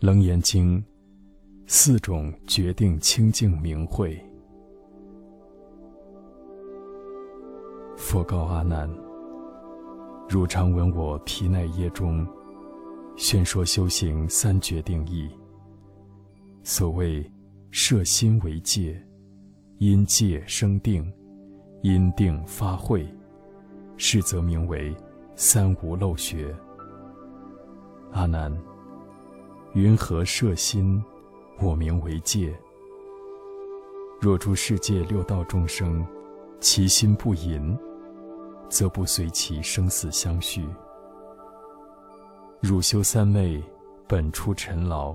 楞严经，四种决定清净明慧。佛告阿难：汝常闻我毗奈耶中，宣说修行三决定义。所谓摄心为戒，因戒生定，因定发慧，是则名为三无漏学。阿难。云何摄心？我名为戒。若诸世界六道众生，其心不淫，则不随其生死相续。汝修三昧，本出尘劳，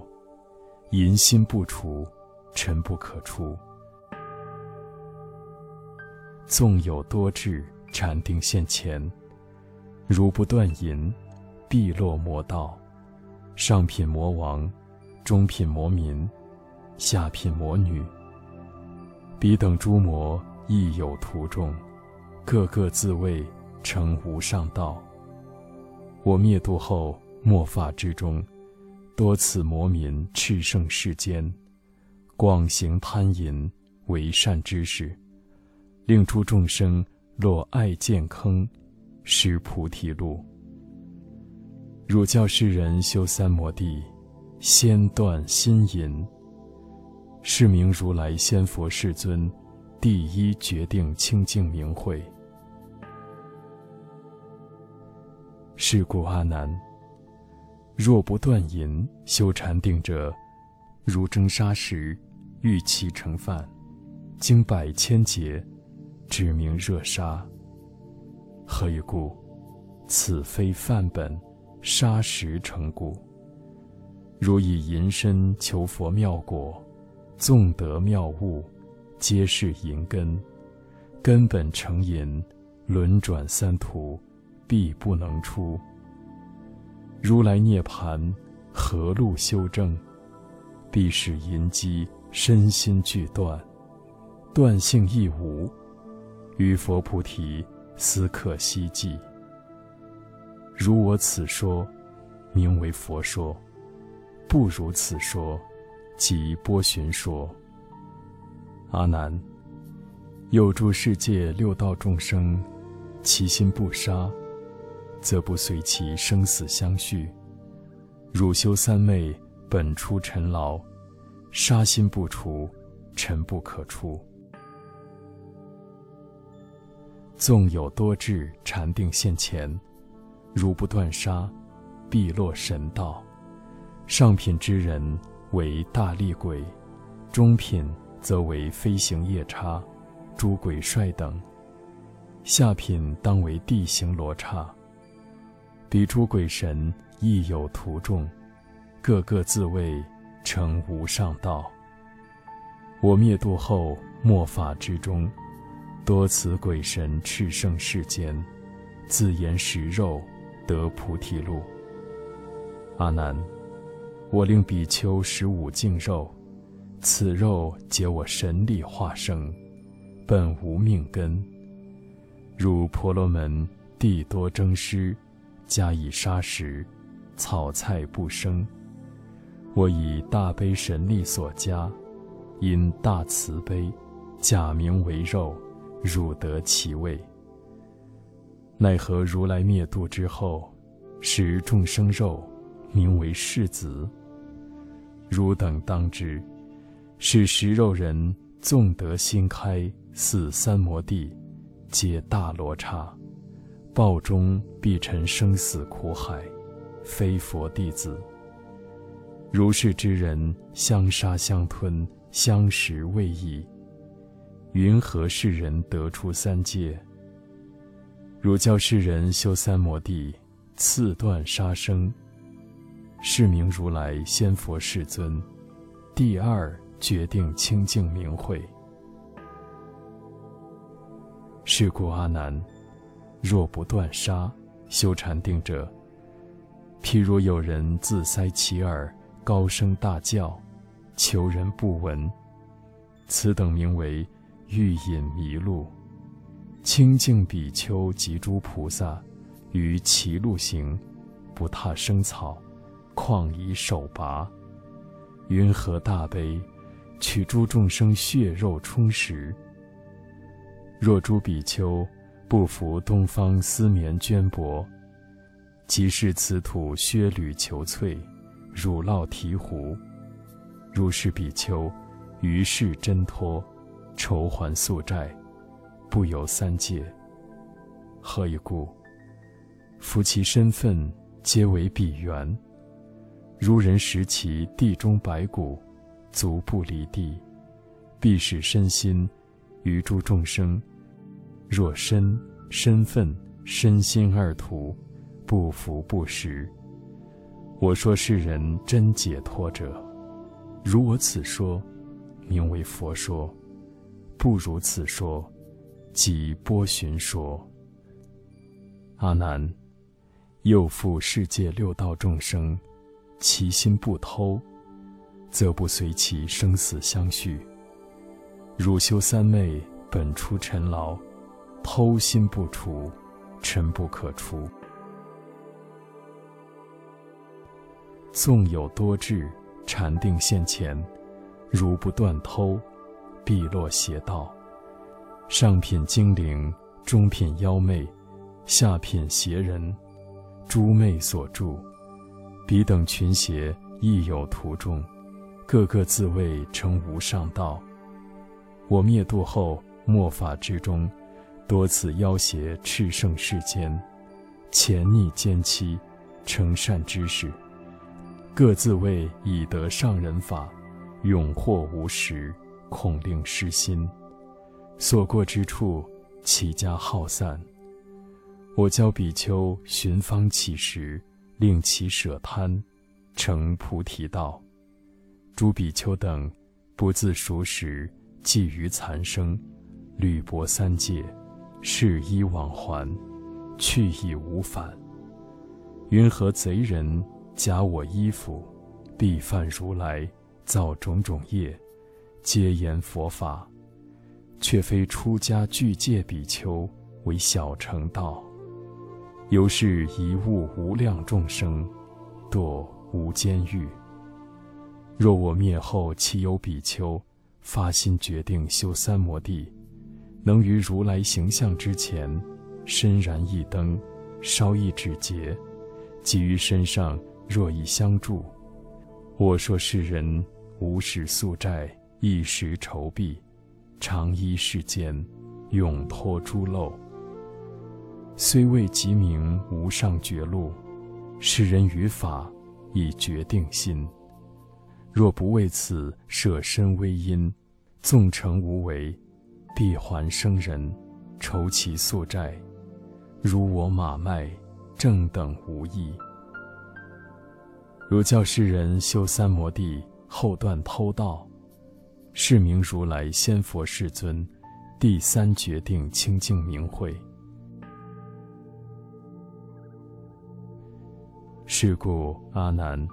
淫心不除，尘不可出。纵有多智禅定现前，如不断淫，必落魔道。上品魔王，中品魔民，下品魔女。彼等诸魔亦有徒众，个个自谓成无上道。我灭度后，末法之中，多此魔民炽盛世间，广行贪淫为善之事，令诸众生落爱见坑，失菩提路。汝教世人修三摩地，先断心淫。是名如来先佛世尊，第一决定清净明慧。是故阿难，若不断淫修禅定者，如蒸沙石，欲其成饭，经百千劫，指名热沙。何以故？此非范本。沙石成故，如以银身求佛妙果，纵得妙物，皆是银根。根本成银，轮转三途，必不能出。如来涅盘，何路修正？必使银机身心俱断，断性亦无。于佛菩提，斯可希冀。如我此说，名为佛说；不如此说，即波旬说。阿难，有诸世界六道众生，其心不杀，则不随其生死相续。汝修三昧，本出尘劳，杀心不除，尘不可出。纵有多智禅定现前。如不断杀，必落神道。上品之人为大力鬼，中品则为飞行夜叉、诸鬼帅等，下品当为地行罗刹。彼诸鬼神亦有徒众，个个自谓成无上道。我灭度后，末法之中，多此鬼神炽盛世间，自言食肉。得菩提路。阿难，我令比丘食五净肉，此肉解我神力化生，本无命根。如婆罗门地多争师，加以杀食，草菜不生。我以大悲神力所加，因大慈悲，假名为肉，汝得其味。奈何如来灭度之后，食众生肉名为世子。汝等当知，是食肉人纵得心开，似三摩地，皆大罗刹，报中必沉生死苦海，非佛弟子。如是之人，相杀相吞，相食未已。云何世人得出三界？汝教世人修三摩地，次断杀生，是名如来先佛世尊，第二决定清净明慧。是故阿难，若不断杀，修禅定者，譬如有人自塞其耳，高声大叫，求人不闻，此等名为欲引迷路。清净比丘及诸菩萨，于其路行，不踏生草，况以手拔，云何大悲，取诸众生血肉充实？若诸比丘不服东方丝绵绢帛，即是此土削履裘翠，乳酪醍醐。如是比丘，于是挣脱，筹还宿债，不由三界。何以故？夫其身份皆为彼缘。如人食其地中白骨，足不离地，必使身心于诸众生。若身、身份、身心二途，不服不实。我说世人真解脱者，如我此说，名为佛说；不如此说，即波旬说。阿难，又复世界六道众生，其心不偷，则不随其生死相续。汝修三昧，本出尘劳，偷心不除，尘不可除。纵有多智，禅定现前，如不断偷，必落邪道。上品精灵，中品妖魅。下品邪人，诸魅所著，彼等群邪亦有途中，个个自谓成无上道。我灭度后，末法之中，多次要挟炽盛世间，潜匿奸欺，成善之事，各自谓已得上人法，永获无实，恐令失心，所过之处，其家耗散。我教比丘寻方乞食，令其舍贪，成菩提道。诸比丘等不自熟食，寄于残生，履薄三界，是衣往还，去亦无返。云何贼人假我衣服，必犯如来造种种业，皆言佛法，却非出家具戒比丘为小乘道。由是一物无量众生，堕无间狱。若我灭后，其有比丘发心决定修三摩地，能于如来形象之前，身燃一灯，烧一指节，即于身上若一相助。我说世人无始宿债，一时酬毕，长依世间，永脱诸漏。虽未及名无上绝路，世人于法以决定心。若不为此舍身微因，纵成无为，必还生人，筹其宿债。如我马脉，正等无异。如教世人修三摩地，后断偷盗，是名如来先佛世尊第三决定清净明慧。是故阿难，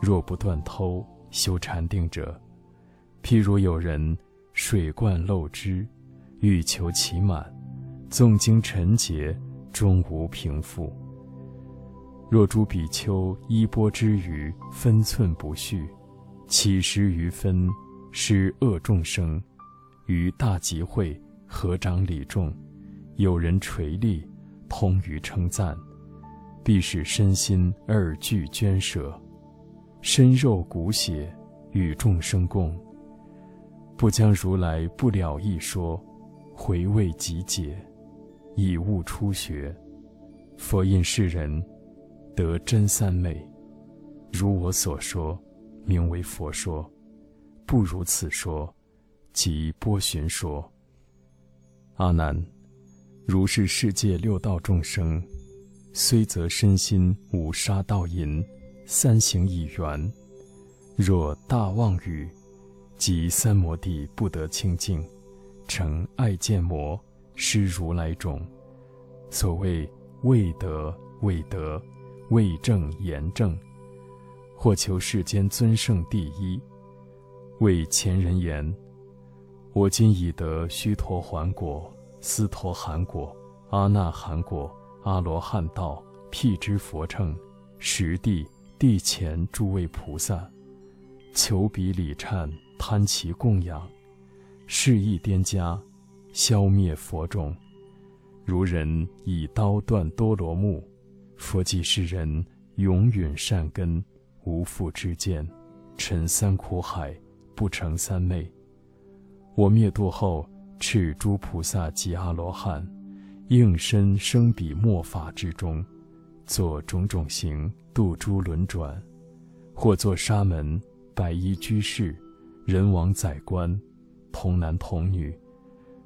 若不断偷修禅定者，譬如有人水灌漏汁，欲求其满，纵经尘劫，终无平复。若诸比丘衣钵之余分寸不续，乞食余分，施恶众生，于大集会合掌礼众，有人垂立，通于称赞。必使身心二俱捐舍，身肉骨血与众生共。不将如来不了义说，回味集解，以悟初学。佛印世人得真三昧，如我所说，名为佛说；不如此说，即波旬说。阿难，如是世界六道众生。虽则身心五杀道淫，三行已圆。若大妄语，即三摩地不得清净，成爱见魔，失如来种。所谓未得未得，未正言正，或求世间尊胜第一，为前人言：我今已得须陀洹果、斯陀含果、阿那含果。阿罗汉道，辟支佛乘，十地地前诸位菩萨，求彼礼忏，贪其供养，是意颠家，消灭佛种。如人以刀断多罗木，佛即是人永允善根，无复之见，沉三苦海，不成三昧。我灭度后，敕诸菩萨及阿罗汉，应身生彼末法之中，作种种行，度诸轮转。或作沙门、白衣居士、人王宰官、童男童女，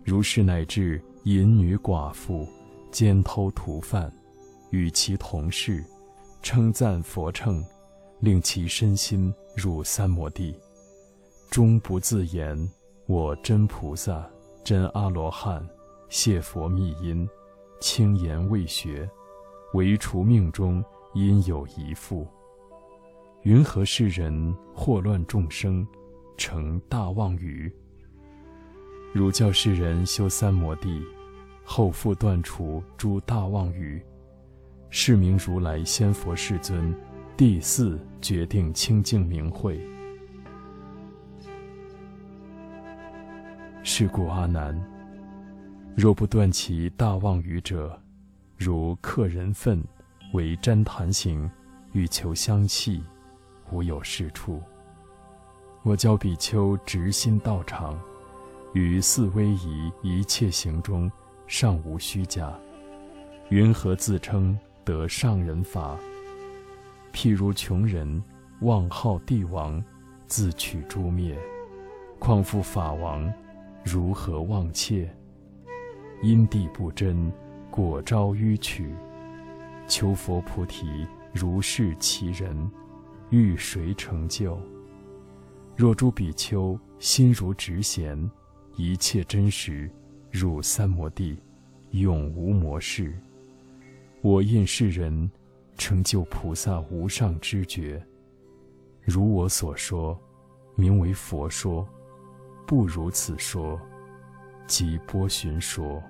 如是乃至淫女寡妇、奸偷屠犯，与其同事，称赞佛称，令其身心入三摩地，终不自言：我真菩萨、真阿罗汉，谢佛密因，轻言未学，唯除命中因有一复。云何世人祸乱众生，成大妄语？汝教世人修三摩地，后复断除诸大妄语，是名如来先佛世尊第四决定清净明慧。是故阿难，若不断其大妄语者，如客人粪，为旃檀行，欲求香气。无有是处。我教比丘直心道场，于四威仪一切行中，尚无虚假。云何自称得上人法？譬如穷人妄号帝王，自取诛灭；况复法王，如何忘切？因地不真，果招迂曲。求佛菩提，如是其人。欲谁成就？若诸比丘心如直弦，一切真实，入三摩地，永无魔事。我应世人，成就菩萨无上知觉。如我所说，名为佛说；不如此说，即波旬说。